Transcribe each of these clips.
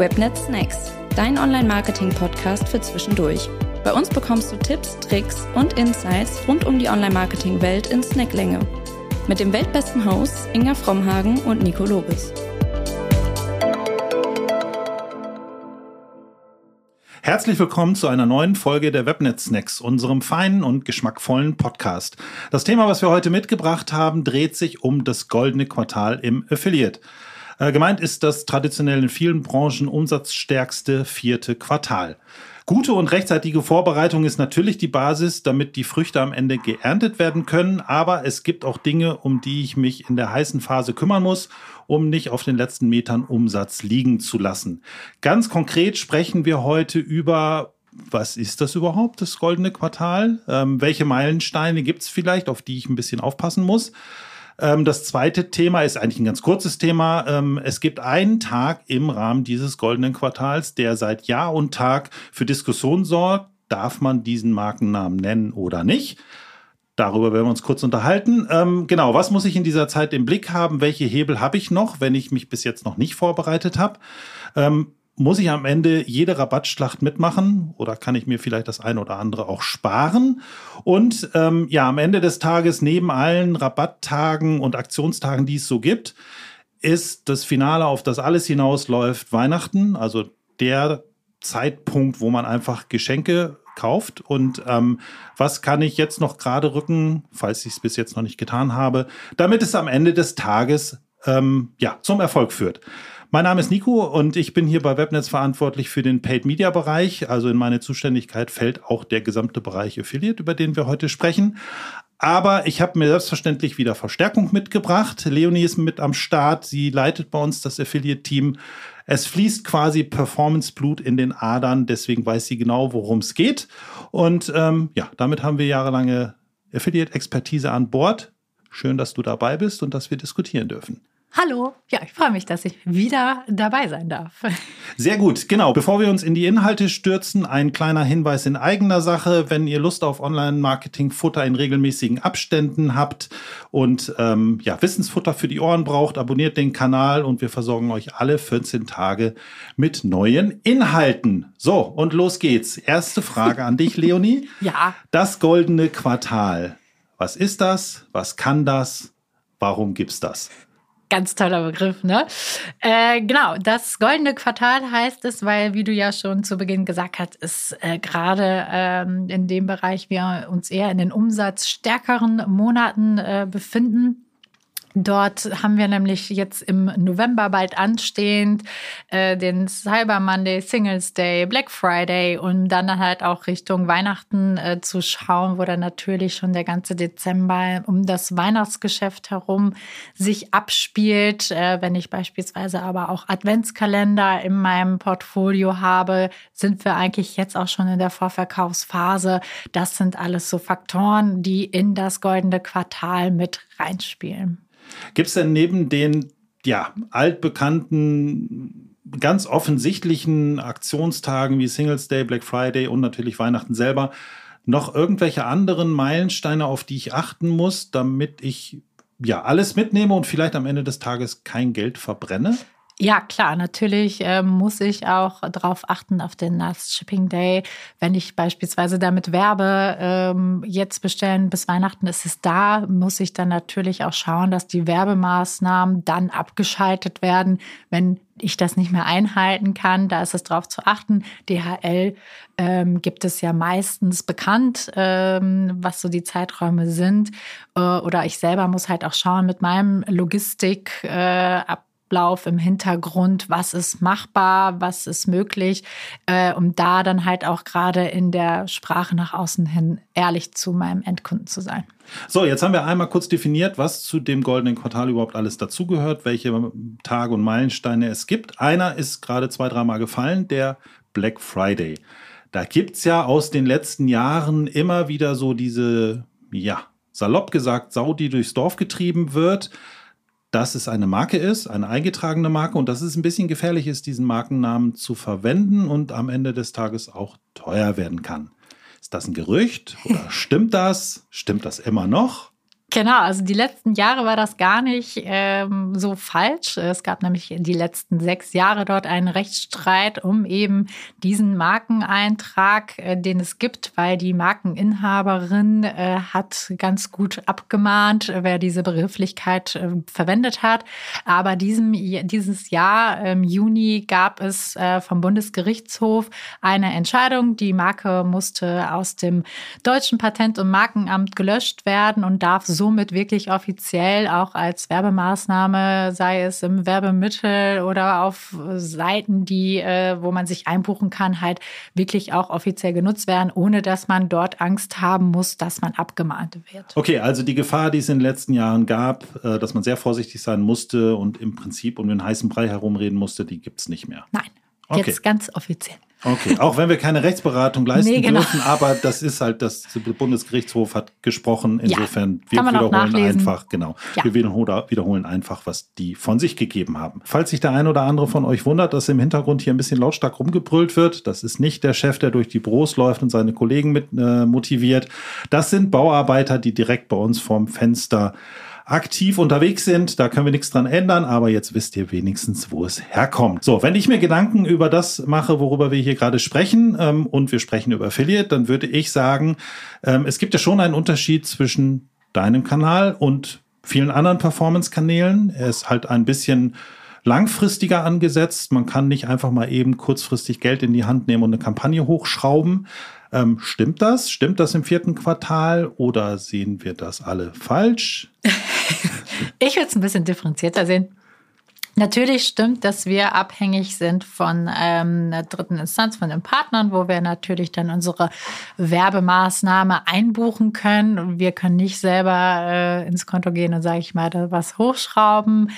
Webnet Snacks, dein Online-Marketing-Podcast für zwischendurch. Bei uns bekommst du Tipps, Tricks und Insights rund um die Online-Marketing-Welt in Snacklänge. Mit dem weltbesten Hosts Inga Frommhagen und Nico Lobes. Herzlich willkommen zu einer neuen Folge der Webnet Snacks, unserem feinen und geschmackvollen Podcast. Das Thema, was wir heute mitgebracht haben, dreht sich um das goldene Quartal im Affiliate. Äh, gemeint ist das traditionell in vielen Branchen umsatzstärkste vierte Quartal. Gute und rechtzeitige Vorbereitung ist natürlich die Basis, damit die Früchte am Ende geerntet werden können. Aber es gibt auch Dinge, um die ich mich in der heißen Phase kümmern muss, um nicht auf den letzten Metern Umsatz liegen zu lassen. Ganz konkret sprechen wir heute über was ist das überhaupt, das goldene Quartal? Ähm, welche Meilensteine gibt es vielleicht, auf die ich ein bisschen aufpassen muss? Ähm, das zweite Thema ist eigentlich ein ganz kurzes Thema. Ähm, es gibt einen Tag im Rahmen dieses goldenen Quartals, der seit Jahr und Tag für Diskussion sorgt. Darf man diesen Markennamen nennen oder nicht? Darüber werden wir uns kurz unterhalten. Ähm, genau, was muss ich in dieser Zeit im Blick haben? Welche Hebel habe ich noch, wenn ich mich bis jetzt noch nicht vorbereitet habe? Ähm, muss ich am Ende jede Rabattschlacht mitmachen oder kann ich mir vielleicht das eine oder andere auch sparen? Und ähm, ja, am Ende des Tages, neben allen Rabatttagen und Aktionstagen, die es so gibt, ist das Finale, auf das alles hinausläuft, Weihnachten, also der Zeitpunkt, wo man einfach Geschenke kauft. Und ähm, was kann ich jetzt noch gerade rücken, falls ich es bis jetzt noch nicht getan habe, damit es am Ende des Tages ähm, ja, zum Erfolg führt. Mein Name ist Nico und ich bin hier bei Webnetz verantwortlich für den Paid Media Bereich. Also in meine Zuständigkeit fällt auch der gesamte Bereich Affiliate, über den wir heute sprechen. Aber ich habe mir selbstverständlich wieder Verstärkung mitgebracht. Leonie ist mit am Start. Sie leitet bei uns das Affiliate-Team. Es fließt quasi Performance-Blut in den Adern. Deswegen weiß sie genau, worum es geht. Und ähm, ja, damit haben wir jahrelange Affiliate-Expertise an Bord. Schön, dass du dabei bist und dass wir diskutieren dürfen. Hallo, ja, ich freue mich, dass ich wieder dabei sein darf. Sehr gut, genau. Bevor wir uns in die Inhalte stürzen, ein kleiner Hinweis in eigener Sache. Wenn ihr Lust auf Online-Marketing-Futter in regelmäßigen Abständen habt und ähm, ja, Wissensfutter für die Ohren braucht, abonniert den Kanal und wir versorgen euch alle 14 Tage mit neuen Inhalten. So, und los geht's. Erste Frage an dich, Leonie. ja. Das goldene Quartal. Was ist das? Was kann das? Warum gibt's das? Ganz toller Begriff, ne? Äh, genau, das goldene Quartal heißt es, weil, wie du ja schon zu Beginn gesagt hast, ist äh, gerade ähm, in dem Bereich wir uns eher in den umsatzstärkeren Monaten äh, befinden. Dort haben wir nämlich jetzt im November bald anstehend äh, den Cyber Monday, Singles Day, Black Friday und dann halt auch Richtung Weihnachten äh, zu schauen, wo dann natürlich schon der ganze Dezember um das Weihnachtsgeschäft herum sich abspielt. Äh, wenn ich beispielsweise aber auch Adventskalender in meinem Portfolio habe, sind wir eigentlich jetzt auch schon in der Vorverkaufsphase. Das sind alles so Faktoren, die in das goldene Quartal mit reinspielen. Gibt es denn neben den ja, altbekannten, ganz offensichtlichen Aktionstagen wie Singles Day, Black Friday und natürlich Weihnachten selber noch irgendwelche anderen Meilensteine, auf die ich achten muss, damit ich ja alles mitnehme und vielleicht am Ende des Tages kein Geld verbrenne? Ja, klar, natürlich äh, muss ich auch darauf achten, auf den Last Shipping Day. Wenn ich beispielsweise damit werbe, ähm, jetzt bestellen bis Weihnachten ist es da, muss ich dann natürlich auch schauen, dass die Werbemaßnahmen dann abgeschaltet werden, wenn ich das nicht mehr einhalten kann. Da ist es darauf zu achten. DHL ähm, gibt es ja meistens bekannt, ähm, was so die Zeiträume sind. Äh, oder ich selber muss halt auch schauen mit meinem Logistik äh, ab Ablauf im Hintergrund, was ist machbar, was ist möglich, äh, um da dann halt auch gerade in der Sprache nach außen hin ehrlich zu meinem Endkunden zu sein. So, jetzt haben wir einmal kurz definiert, was zu dem goldenen Quartal überhaupt alles dazugehört, welche Tage und Meilensteine es gibt. Einer ist gerade zwei, dreimal gefallen, der Black Friday. Da gibt es ja aus den letzten Jahren immer wieder so diese, ja, salopp gesagt, Sau, die durchs Dorf getrieben wird dass es eine Marke ist, eine eingetragene Marke und dass es ein bisschen gefährlich ist, diesen Markennamen zu verwenden und am Ende des Tages auch teuer werden kann. Ist das ein Gerücht oder stimmt das? Stimmt das immer noch? Genau, also die letzten Jahre war das gar nicht ähm, so falsch. Es gab nämlich die letzten sechs Jahre dort einen Rechtsstreit um eben diesen Markeneintrag, äh, den es gibt, weil die Markeninhaberin äh, hat ganz gut abgemahnt, wer diese Begrifflichkeit äh, verwendet hat. Aber diesem, dieses Jahr im Juni gab es äh, vom Bundesgerichtshof eine Entscheidung. Die Marke musste aus dem deutschen Patent- und Markenamt gelöscht werden und darf so somit wirklich offiziell auch als Werbemaßnahme, sei es im Werbemittel oder auf Seiten, die, äh, wo man sich einbuchen kann, halt wirklich auch offiziell genutzt werden, ohne dass man dort Angst haben muss, dass man abgemahnt wird. Okay, also die Gefahr, die es in den letzten Jahren gab, äh, dass man sehr vorsichtig sein musste und im Prinzip um den heißen Brei herumreden musste, die gibt es nicht mehr. Nein, okay. jetzt ganz offiziell. Okay, auch wenn wir keine Rechtsberatung leisten nee, genau. dürfen, aber das ist halt, das Bundesgerichtshof hat gesprochen. Insofern, ja, wir wiederholen einfach, genau. Ja. Wir wiederholen einfach, was die von sich gegeben haben. Falls sich der ein oder andere von euch wundert, dass im Hintergrund hier ein bisschen lautstark rumgebrüllt wird, das ist nicht der Chef, der durch die Büros läuft und seine Kollegen mit äh, motiviert. Das sind Bauarbeiter, die direkt bei uns vorm Fenster aktiv unterwegs sind. Da können wir nichts dran ändern, aber jetzt wisst ihr wenigstens, wo es herkommt. So, wenn ich mir Gedanken über das mache, worüber wir hier gerade sprechen, ähm, und wir sprechen über Affiliate, dann würde ich sagen, ähm, es gibt ja schon einen Unterschied zwischen deinem Kanal und vielen anderen Performance-Kanälen. Er ist halt ein bisschen langfristiger angesetzt. Man kann nicht einfach mal eben kurzfristig Geld in die Hand nehmen und eine Kampagne hochschrauben. Ähm, stimmt das? Stimmt das im vierten Quartal oder sehen wir das alle falsch? ich würde es ein bisschen differenzierter sehen. Natürlich stimmt, dass wir abhängig sind von ähm, einer dritten Instanz, von den Partnern, wo wir natürlich dann unsere Werbemaßnahme einbuchen können. Wir können nicht selber äh, ins Konto gehen und, sage ich mal, da was hochschrauben.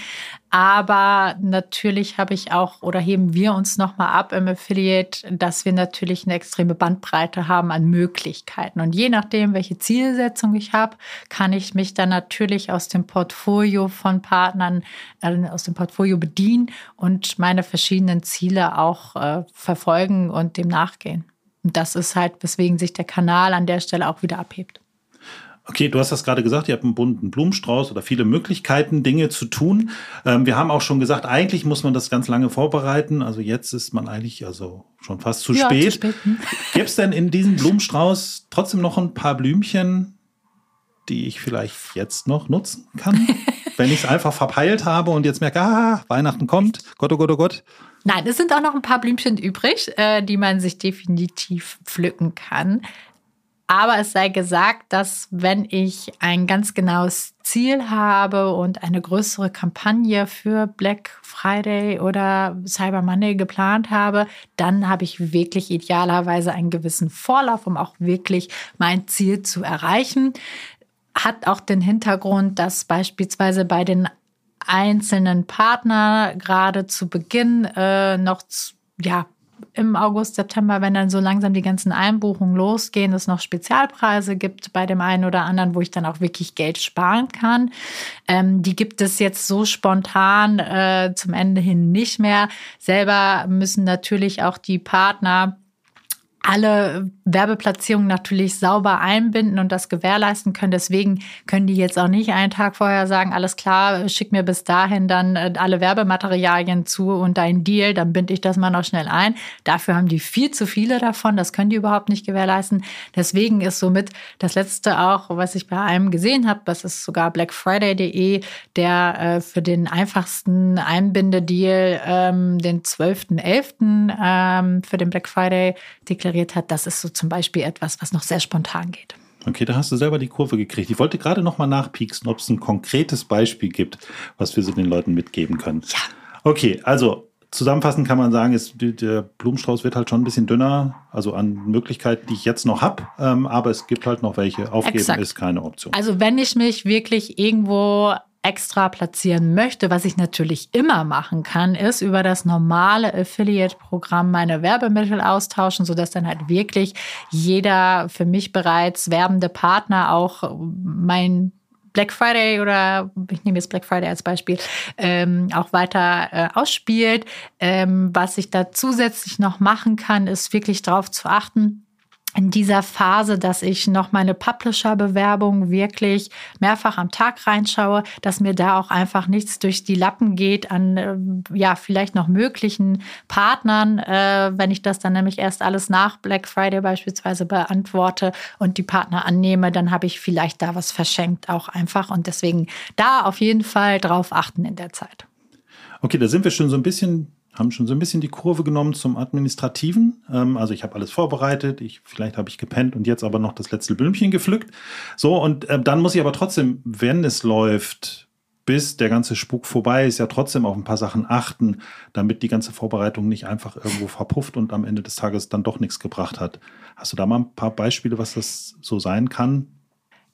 Aber natürlich habe ich auch oder heben wir uns nochmal ab im Affiliate, dass wir natürlich eine extreme Bandbreite haben an Möglichkeiten. Und je nachdem, welche Zielsetzung ich habe, kann ich mich dann natürlich aus dem Portfolio von Partnern, äh, aus dem Portfolio bedienen und meine verschiedenen Ziele auch äh, verfolgen und dem nachgehen. Und das ist halt, weswegen sich der Kanal an der Stelle auch wieder abhebt. Okay, du hast das gerade gesagt, ihr habt einen bunten Blumenstrauß oder viele Möglichkeiten, Dinge zu tun. Ähm, wir haben auch schon gesagt, eigentlich muss man das ganz lange vorbereiten. Also jetzt ist man eigentlich also schon fast zu ja, spät. spät. Hm. Gibt es denn in diesem Blumenstrauß trotzdem noch ein paar Blümchen, die ich vielleicht jetzt noch nutzen kann? wenn ich es einfach verpeilt habe und jetzt merke, ah, Weihnachten kommt, Gott, oh Gott, oh Gott. Nein, es sind auch noch ein paar Blümchen übrig, äh, die man sich definitiv pflücken kann. Aber es sei gesagt, dass wenn ich ein ganz genaues Ziel habe und eine größere Kampagne für Black Friday oder Cyber Monday geplant habe, dann habe ich wirklich idealerweise einen gewissen Vorlauf, um auch wirklich mein Ziel zu erreichen. Hat auch den Hintergrund, dass beispielsweise bei den einzelnen Partnern gerade zu Beginn äh, noch ja, im August, September, wenn dann so langsam die ganzen Einbuchungen losgehen, es noch Spezialpreise gibt bei dem einen oder anderen, wo ich dann auch wirklich Geld sparen kann. Ähm, die gibt es jetzt so spontan äh, zum Ende hin nicht mehr. Selber müssen natürlich auch die Partner alle Werbeplatzierungen natürlich sauber einbinden und das gewährleisten können. Deswegen können die jetzt auch nicht einen Tag vorher sagen, alles klar, schick mir bis dahin dann äh, alle Werbematerialien zu und dein Deal, dann binde ich das mal noch schnell ein. Dafür haben die viel zu viele davon, das können die überhaupt nicht gewährleisten. Deswegen ist somit das letzte auch, was ich bei einem gesehen habe, das ist sogar blackfriday.de, der äh, für den einfachsten Einbindedeal ähm, den 12.11. Ähm, für den Black Friday deklariert generiert hat, das ist so zum Beispiel etwas, was noch sehr spontan geht. Okay, da hast du selber die Kurve gekriegt. Ich wollte gerade noch mal nachpieksen, ob es ein konkretes Beispiel gibt, was wir so den Leuten mitgeben können. Ja. Okay, also zusammenfassend kann man sagen, ist, der Blumenstrauß wird halt schon ein bisschen dünner, also an Möglichkeiten, die ich jetzt noch habe. Ähm, aber es gibt halt noch welche. Aufgeben Exakt. ist keine Option. Also wenn ich mich wirklich irgendwo extra platzieren möchte, was ich natürlich immer machen kann, ist über das normale Affiliate-Programm meine Werbemittel austauschen, sodass dann halt wirklich jeder für mich bereits werbende Partner auch mein Black Friday oder ich nehme jetzt Black Friday als Beispiel, ähm, auch weiter äh, ausspielt. Ähm, was ich da zusätzlich noch machen kann, ist wirklich darauf zu achten, in dieser Phase, dass ich noch meine Publisher-Bewerbung wirklich mehrfach am Tag reinschaue, dass mir da auch einfach nichts durch die Lappen geht an, äh, ja, vielleicht noch möglichen Partnern, äh, wenn ich das dann nämlich erst alles nach Black Friday beispielsweise beantworte und die Partner annehme, dann habe ich vielleicht da was verschenkt auch einfach und deswegen da auf jeden Fall drauf achten in der Zeit. Okay, da sind wir schon so ein bisschen haben schon so ein bisschen die Kurve genommen zum Administrativen. Ähm, also ich habe alles vorbereitet, ich, vielleicht habe ich gepennt und jetzt aber noch das letzte Blümchen gepflückt. So, und äh, dann muss ich aber trotzdem, wenn es läuft, bis der ganze Spuk vorbei ist, ja trotzdem auf ein paar Sachen achten, damit die ganze Vorbereitung nicht einfach irgendwo verpufft und am Ende des Tages dann doch nichts gebracht hat. Hast du da mal ein paar Beispiele, was das so sein kann?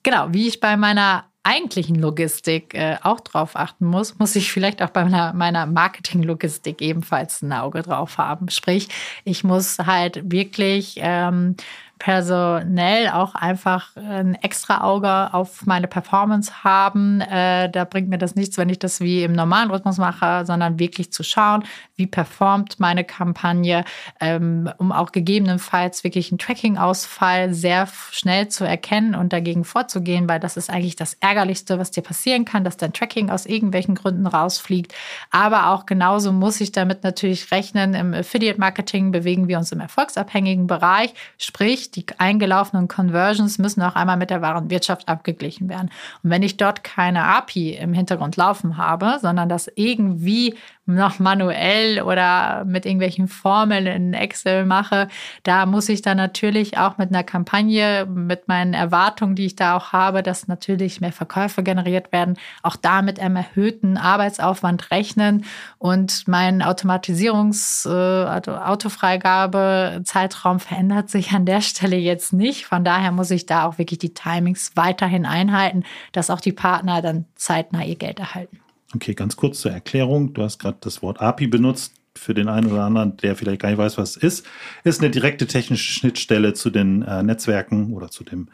Genau, wie ich bei meiner eigentlichen Logistik äh, auch drauf achten muss, muss ich vielleicht auch bei meiner, meiner Marketing-Logistik ebenfalls ein Auge drauf haben. Sprich, ich muss halt wirklich ähm, personell auch einfach ein extra Auge auf meine Performance haben. Äh, da bringt mir das nichts, wenn ich das wie im normalen Rhythmus mache, sondern wirklich zu schauen, wie performt meine Kampagne, ähm, um auch gegebenenfalls wirklich einen Tracking-Ausfall sehr schnell zu erkennen und dagegen vorzugehen, weil das ist eigentlich das Ärgerlichste, was dir passieren kann, dass dein Tracking aus irgendwelchen Gründen rausfliegt. Aber auch genauso muss ich damit natürlich rechnen. Im Affiliate-Marketing bewegen wir uns im erfolgsabhängigen Bereich, sprich die eingelaufenen Conversions müssen auch einmal mit der Warenwirtschaft abgeglichen werden. Und wenn ich dort keine API im Hintergrund laufen habe, sondern das irgendwie noch manuell oder mit irgendwelchen Formeln in Excel mache, da muss ich dann natürlich auch mit einer Kampagne, mit meinen Erwartungen, die ich da auch habe, dass natürlich mehr Verkäufe generiert werden, auch da mit einem erhöhten Arbeitsaufwand rechnen und mein Automatisierungs-, also Autofreigabe-Zeitraum verändert sich an der Stelle jetzt nicht. Von daher muss ich da auch wirklich die Timings weiterhin einhalten, dass auch die Partner dann zeitnah ihr Geld erhalten. Okay, ganz kurz zur Erklärung. Du hast gerade das Wort API benutzt. Für den einen oder anderen, der vielleicht gar nicht weiß, was es ist, ist eine direkte technische Schnittstelle zu den äh, Netzwerken oder zu dem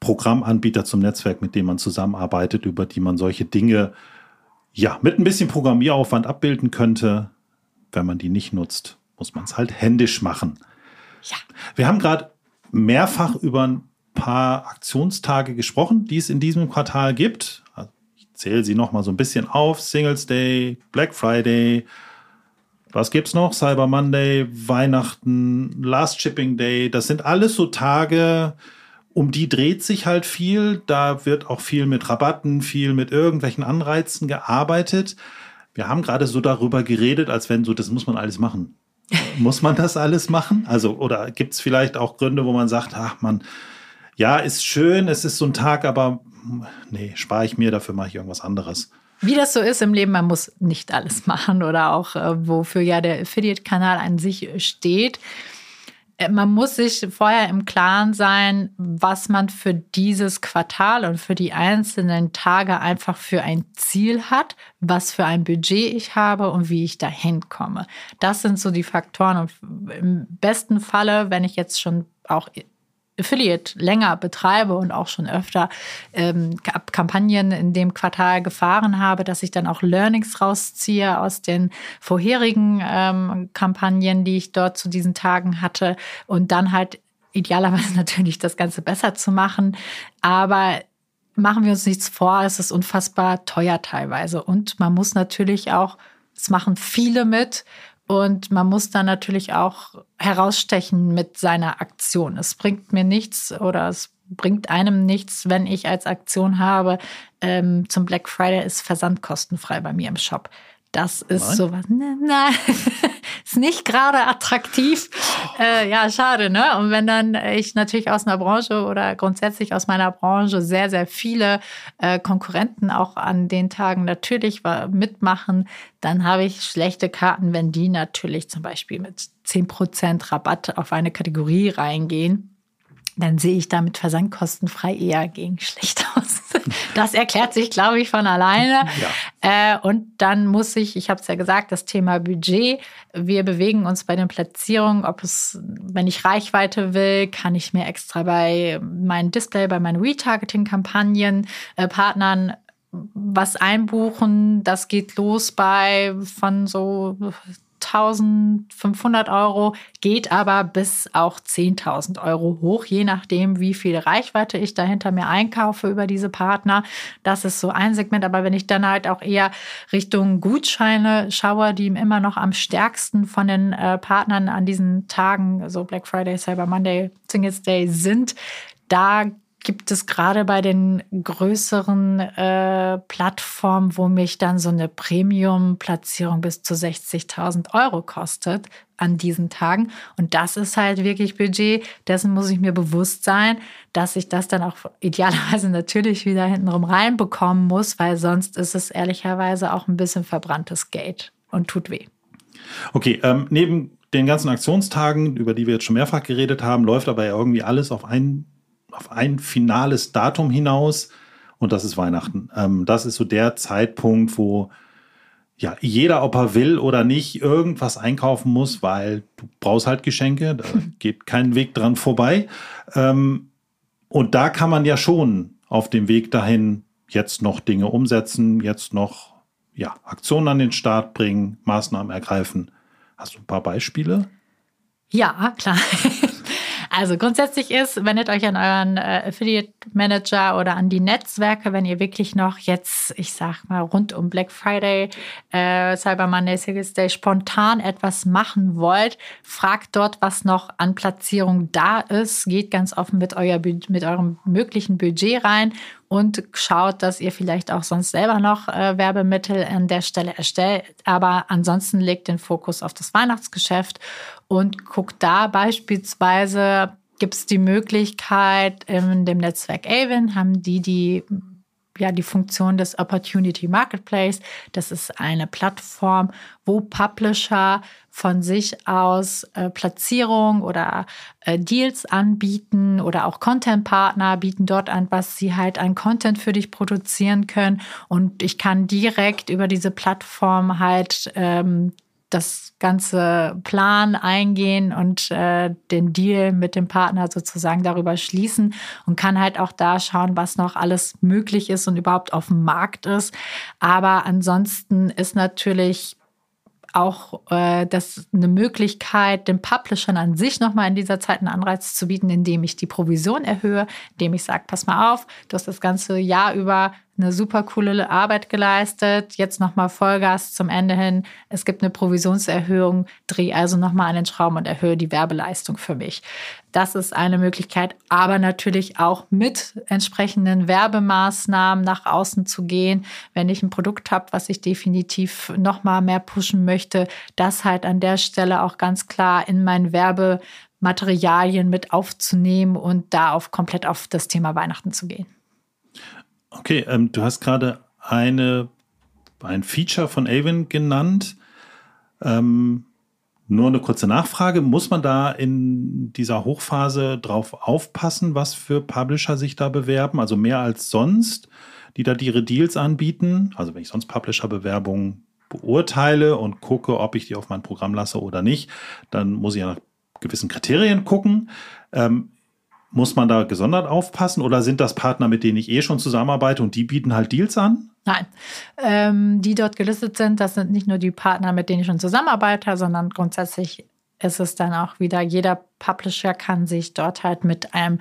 Programmanbieter zum Netzwerk, mit dem man zusammenarbeitet, über die man solche Dinge ja mit ein bisschen Programmieraufwand abbilden könnte. Wenn man die nicht nutzt, muss man es halt händisch machen. Ja. Wir haben gerade mehrfach über ein paar Aktionstage gesprochen, die es in diesem Quartal gibt zähle sie noch mal so ein bisschen auf. Singles Day, Black Friday, was gibt's noch? Cyber Monday, Weihnachten, Last Shipping Day. Das sind alles so Tage, um die dreht sich halt viel. Da wird auch viel mit Rabatten, viel mit irgendwelchen Anreizen gearbeitet. Wir haben gerade so darüber geredet, als wenn so, das muss man alles machen. muss man das alles machen? Also, oder gibt es vielleicht auch Gründe, wo man sagt, ach man, ja, ist schön, es ist so ein Tag, aber nee, spare ich mir, dafür mache ich irgendwas anderes. Wie das so ist im Leben, man muss nicht alles machen oder auch äh, wofür ja der Affiliate-Kanal an sich steht. Äh, man muss sich vorher im Klaren sein, was man für dieses Quartal und für die einzelnen Tage einfach für ein Ziel hat, was für ein Budget ich habe und wie ich dahin komme. Das sind so die Faktoren. Und im besten Falle, wenn ich jetzt schon auch Affiliate länger betreibe und auch schon öfter ähm, Kampagnen in dem Quartal gefahren habe, dass ich dann auch Learnings rausziehe aus den vorherigen ähm, Kampagnen, die ich dort zu diesen Tagen hatte und dann halt idealerweise natürlich das Ganze besser zu machen. Aber machen wir uns nichts vor, es ist unfassbar teuer teilweise und man muss natürlich auch, es machen viele mit und man muss dann natürlich auch herausstechen mit seiner Aktion. Es bringt mir nichts oder es bringt einem nichts, wenn ich als Aktion habe, ähm, zum Black Friday ist Versand kostenfrei bei mir im Shop. Das ist Nein. sowas. Nein. ist nicht gerade attraktiv. Äh, ja, schade, ne? Und wenn dann ich natürlich aus einer Branche oder grundsätzlich aus meiner Branche sehr, sehr viele äh, Konkurrenten auch an den Tagen natürlich mitmachen, dann habe ich schlechte Karten, wenn die natürlich zum Beispiel mit 10% Rabatt auf eine Kategorie reingehen dann sehe ich damit versandkostenfrei eher gegen schlecht aus. Das erklärt sich, glaube ich, von alleine. Ja. Äh, und dann muss ich, ich habe es ja gesagt, das Thema Budget. Wir bewegen uns bei den Platzierungen, ob es, wenn ich Reichweite will, kann ich mir extra bei meinem Display, bei meinen Retargeting-Kampagnen, äh, Partnern was einbuchen. Das geht los bei von so 1500 Euro, geht aber bis auch 10.000 Euro hoch, je nachdem, wie viel Reichweite ich dahinter mir einkaufe über diese Partner. Das ist so ein Segment. Aber wenn ich dann halt auch eher Richtung Gutscheine schaue, die immer noch am stärksten von den äh, Partnern an diesen Tagen, so Black Friday, Cyber Monday, Singles Day sind, da gibt es gerade bei den größeren äh, Plattformen, wo mich dann so eine Premium-Platzierung bis zu 60.000 Euro kostet an diesen Tagen. Und das ist halt wirklich Budget. Dessen muss ich mir bewusst sein, dass ich das dann auch idealerweise natürlich wieder hintenrum reinbekommen muss, weil sonst ist es ehrlicherweise auch ein bisschen verbranntes Geld und tut weh. Okay, ähm, neben den ganzen Aktionstagen, über die wir jetzt schon mehrfach geredet haben, läuft aber ja irgendwie alles auf einen auf ein finales Datum hinaus und das ist Weihnachten. Ähm, das ist so der Zeitpunkt, wo ja jeder, ob er will oder nicht, irgendwas einkaufen muss, weil du brauchst halt Geschenke, da geht kein Weg dran vorbei. Ähm, und da kann man ja schon auf dem Weg dahin jetzt noch Dinge umsetzen, jetzt noch ja, Aktionen an den Start bringen, Maßnahmen ergreifen. Hast du ein paar Beispiele? Ja, klar. Also grundsätzlich ist, wendet euch an euren äh, Affiliate Manager oder an die Netzwerke, wenn ihr wirklich noch jetzt, ich sag mal, rund um Black Friday, äh, Cyber Monday, Singles Day spontan etwas machen wollt. Fragt dort, was noch an Platzierung da ist. Geht ganz offen mit, euer, mit eurem möglichen Budget rein und schaut, dass ihr vielleicht auch sonst selber noch äh, Werbemittel an der Stelle erstellt. Aber ansonsten legt den Fokus auf das Weihnachtsgeschäft und guckt da beispielsweise, gibt es die Möglichkeit in dem Netzwerk Avon, haben die die ja die Funktion des Opportunity Marketplace. Das ist eine Plattform, wo Publisher von sich aus äh, Platzierung oder äh, Deals anbieten oder auch Content-Partner bieten dort an, was sie halt an Content für dich produzieren können. Und ich kann direkt über diese Plattform halt ähm, das ganze Plan eingehen und äh, den Deal mit dem Partner sozusagen darüber schließen und kann halt auch da schauen, was noch alles möglich ist und überhaupt auf dem Markt ist. Aber ansonsten ist natürlich auch äh, das eine Möglichkeit, den Publishern an sich nochmal in dieser Zeit einen Anreiz zu bieten, indem ich die Provision erhöhe, indem ich sage, pass mal auf, du hast das ganze Jahr über eine super coole Arbeit geleistet. Jetzt nochmal Vollgas zum Ende hin. Es gibt eine Provisionserhöhung. Dreh also nochmal an den Schrauben und erhöhe die Werbeleistung für mich. Das ist eine Möglichkeit, aber natürlich auch mit entsprechenden Werbemaßnahmen nach außen zu gehen. Wenn ich ein Produkt habe, was ich definitiv nochmal mehr pushen möchte, das halt an der Stelle auch ganz klar in mein Werbematerialien mit aufzunehmen und da auf komplett auf das Thema Weihnachten zu gehen. Okay, ähm, du hast gerade eine, ein Feature von Avon genannt. Ähm, nur eine kurze Nachfrage. Muss man da in dieser Hochphase drauf aufpassen, was für Publisher sich da bewerben? Also mehr als sonst, die da ihre Deals anbieten? Also wenn ich sonst Publisher-Bewerbungen beurteile und gucke, ob ich die auf mein Programm lasse oder nicht, dann muss ich ja nach gewissen Kriterien gucken. Ähm, muss man da gesondert aufpassen oder sind das Partner, mit denen ich eh schon zusammenarbeite und die bieten halt Deals an? Nein, ähm, die dort gelistet sind, das sind nicht nur die Partner, mit denen ich schon zusammenarbeite, sondern grundsätzlich ist es dann auch wieder, jeder Publisher kann sich dort halt mit einem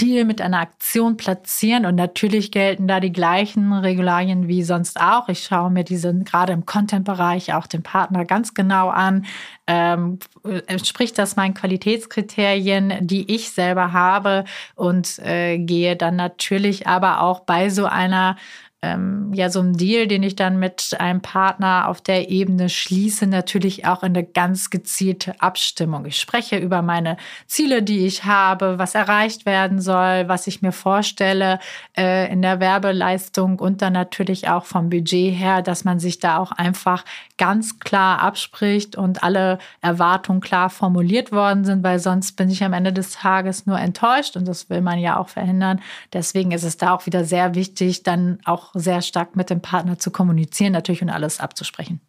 Deal mit einer Aktion platzieren. Und natürlich gelten da die gleichen Regularien wie sonst auch. Ich schaue mir diese gerade im Content-Bereich auch den Partner ganz genau an. Ähm, entspricht das meinen Qualitätskriterien, die ich selber habe? Und äh, gehe dann natürlich aber auch bei so einer ähm, ja so ein Deal, den ich dann mit einem Partner auf der Ebene schließe, natürlich auch in eine ganz gezielte Abstimmung. Ich spreche über meine Ziele, die ich habe, was erreicht werden soll, was ich mir vorstelle äh, in der Werbeleistung und dann natürlich auch vom Budget her, dass man sich da auch einfach ganz klar abspricht und alle Erwartungen klar formuliert worden sind, weil sonst bin ich am Ende des Tages nur enttäuscht und das will man ja auch verhindern. Deswegen ist es da auch wieder sehr wichtig, dann auch sehr stark mit dem Partner zu kommunizieren, natürlich und alles abzusprechen.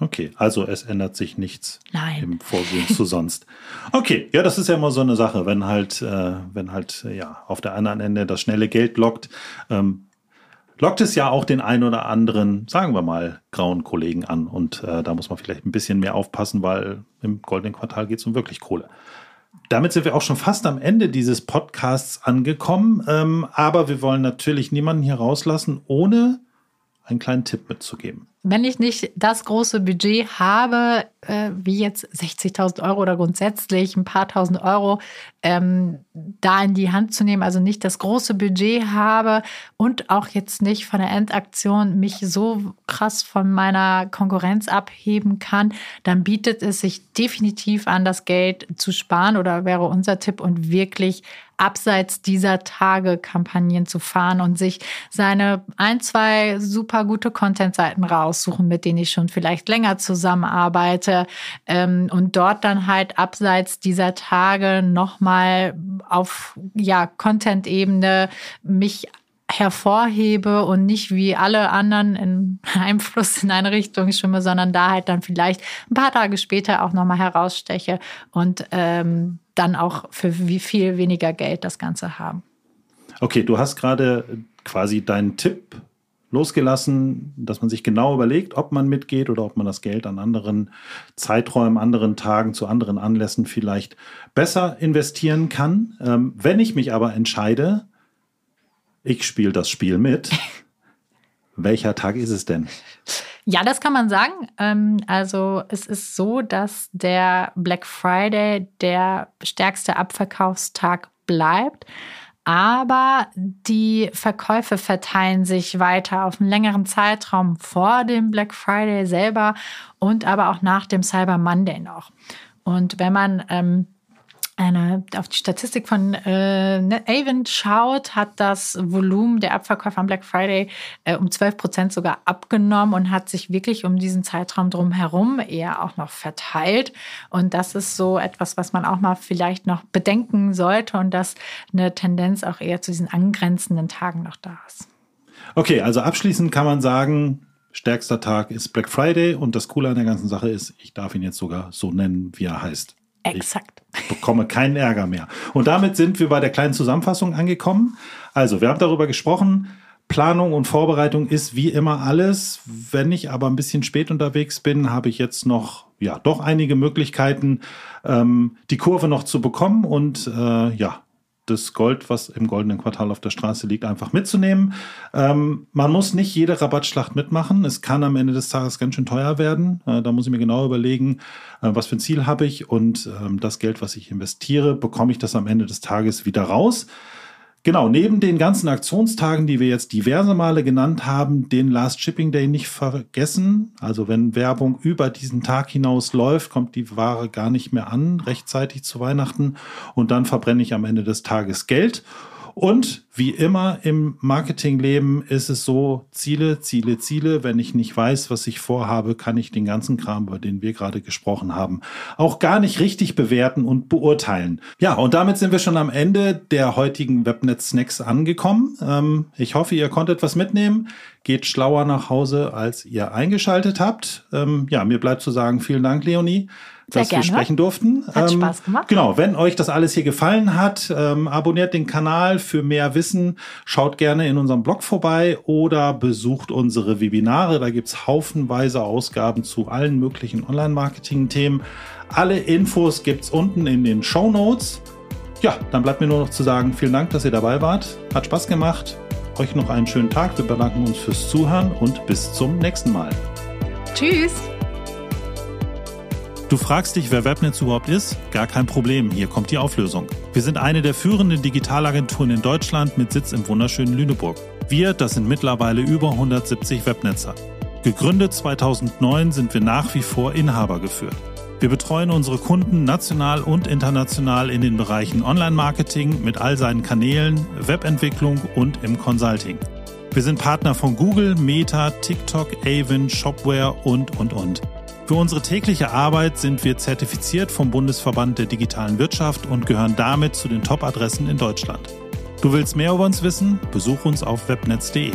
Okay, also es ändert sich nichts Nein. im Vorgehen zu sonst. Okay, ja, das ist ja immer so eine Sache, wenn halt, äh, wenn halt, ja, auf der anderen Ende das schnelle Geld lockt, ähm, lockt es ja auch den ein oder anderen, sagen wir mal, grauen Kollegen an. Und äh, da muss man vielleicht ein bisschen mehr aufpassen, weil im goldenen Quartal geht es um wirklich Kohle. Damit sind wir auch schon fast am Ende dieses Podcasts angekommen. Ähm, aber wir wollen natürlich niemanden hier rauslassen, ohne einen kleinen Tipp mitzugeben wenn ich nicht das große Budget habe, äh, wie jetzt 60.000 Euro oder grundsätzlich ein paar tausend Euro, ähm, da in die Hand zu nehmen, also nicht das große Budget habe und auch jetzt nicht von der Endaktion mich so krass von meiner Konkurrenz abheben kann, dann bietet es sich definitiv an, das Geld zu sparen oder wäre unser Tipp und wirklich abseits dieser Tage Kampagnen zu fahren und sich seine ein, zwei super gute Content-Seiten raussuchen, mit denen ich schon vielleicht länger zusammenarbeite ähm, und dort dann halt abseits dieser Tage nochmal auf ja, Content-Ebene mich hervorhebe und nicht wie alle anderen in einem Fluss in eine Richtung schwimme, sondern da halt dann vielleicht ein paar Tage später auch nochmal heraussteche und ähm, dann auch für wie viel weniger Geld das Ganze haben. Okay, du hast gerade quasi deinen Tipp losgelassen, dass man sich genau überlegt, ob man mitgeht oder ob man das Geld an anderen Zeiträumen, anderen Tagen, zu anderen Anlässen vielleicht besser investieren kann. Ähm, wenn ich mich aber entscheide, ich spiele das Spiel mit, welcher Tag ist es denn? Ja, das kann man sagen. Ähm, also es ist so, dass der Black Friday der stärkste Abverkaufstag bleibt. Aber die Verkäufe verteilen sich weiter auf einen längeren Zeitraum vor dem Black Friday selber und aber auch nach dem Cyber Monday noch. Und wenn man ähm, eine, auf die Statistik von äh, Avon schaut, hat das Volumen der Abverkäufe am Black Friday äh, um 12 Prozent sogar abgenommen und hat sich wirklich um diesen Zeitraum drumherum eher auch noch verteilt. Und das ist so etwas, was man auch mal vielleicht noch bedenken sollte und dass eine Tendenz auch eher zu diesen angrenzenden Tagen noch da ist. Okay, also abschließend kann man sagen, stärkster Tag ist Black Friday und das Coole an der ganzen Sache ist, ich darf ihn jetzt sogar so nennen, wie er heißt. Exakt. Ich bekomme keinen Ärger mehr. Und damit sind wir bei der kleinen Zusammenfassung angekommen. Also, wir haben darüber gesprochen. Planung und Vorbereitung ist wie immer alles. Wenn ich aber ein bisschen spät unterwegs bin, habe ich jetzt noch, ja, doch einige Möglichkeiten, ähm, die Kurve noch zu bekommen und äh, ja, das Gold, was im goldenen Quartal auf der Straße liegt, einfach mitzunehmen. Ähm, man muss nicht jede Rabattschlacht mitmachen. Es kann am Ende des Tages ganz schön teuer werden. Äh, da muss ich mir genau überlegen, äh, was für ein Ziel habe ich und ähm, das Geld, was ich investiere, bekomme ich das am Ende des Tages wieder raus. Genau, neben den ganzen Aktionstagen, die wir jetzt diverse Male genannt haben, den Last Shipping Day nicht vergessen. Also wenn Werbung über diesen Tag hinaus läuft, kommt die Ware gar nicht mehr an, rechtzeitig zu Weihnachten. Und dann verbrenne ich am Ende des Tages Geld. Und wie immer im Marketingleben ist es so, Ziele, Ziele, Ziele. Wenn ich nicht weiß, was ich vorhabe, kann ich den ganzen Kram, über den wir gerade gesprochen haben, auch gar nicht richtig bewerten und beurteilen. Ja, und damit sind wir schon am Ende der heutigen Webnet-Snacks angekommen. Ähm, ich hoffe, ihr konntet was mitnehmen. Geht schlauer nach Hause, als ihr eingeschaltet habt. Ähm, ja, mir bleibt zu sagen, vielen Dank, Leonie dass gerne. wir sprechen durften. Hat ähm, Spaß gemacht. Genau, wenn euch das alles hier gefallen hat, ähm, abonniert den Kanal für mehr Wissen, schaut gerne in unserem Blog vorbei oder besucht unsere Webinare. Da gibt's haufenweise Ausgaben zu allen möglichen Online-Marketing-Themen. Alle Infos gibt's unten in den Show Notes. Ja, dann bleibt mir nur noch zu sagen, vielen Dank, dass ihr dabei wart. Hat Spaß gemacht. Euch noch einen schönen Tag. Wir bedanken uns fürs Zuhören und bis zum nächsten Mal. Tschüss. Du fragst dich, wer Webnetz überhaupt ist? Gar kein Problem, hier kommt die Auflösung. Wir sind eine der führenden Digitalagenturen in Deutschland mit Sitz im wunderschönen Lüneburg. Wir, das sind mittlerweile über 170 Webnetzer. Gegründet 2009 sind wir nach wie vor Inhaber geführt. Wir betreuen unsere Kunden national und international in den Bereichen Online-Marketing mit all seinen Kanälen, Webentwicklung und im Consulting. Wir sind Partner von Google, Meta, TikTok, Avon, Shopware und, und, und. Für unsere tägliche Arbeit sind wir zertifiziert vom Bundesverband der digitalen Wirtschaft und gehören damit zu den Top-Adressen in Deutschland. Du willst mehr über uns wissen? Besuch uns auf webnetz.de.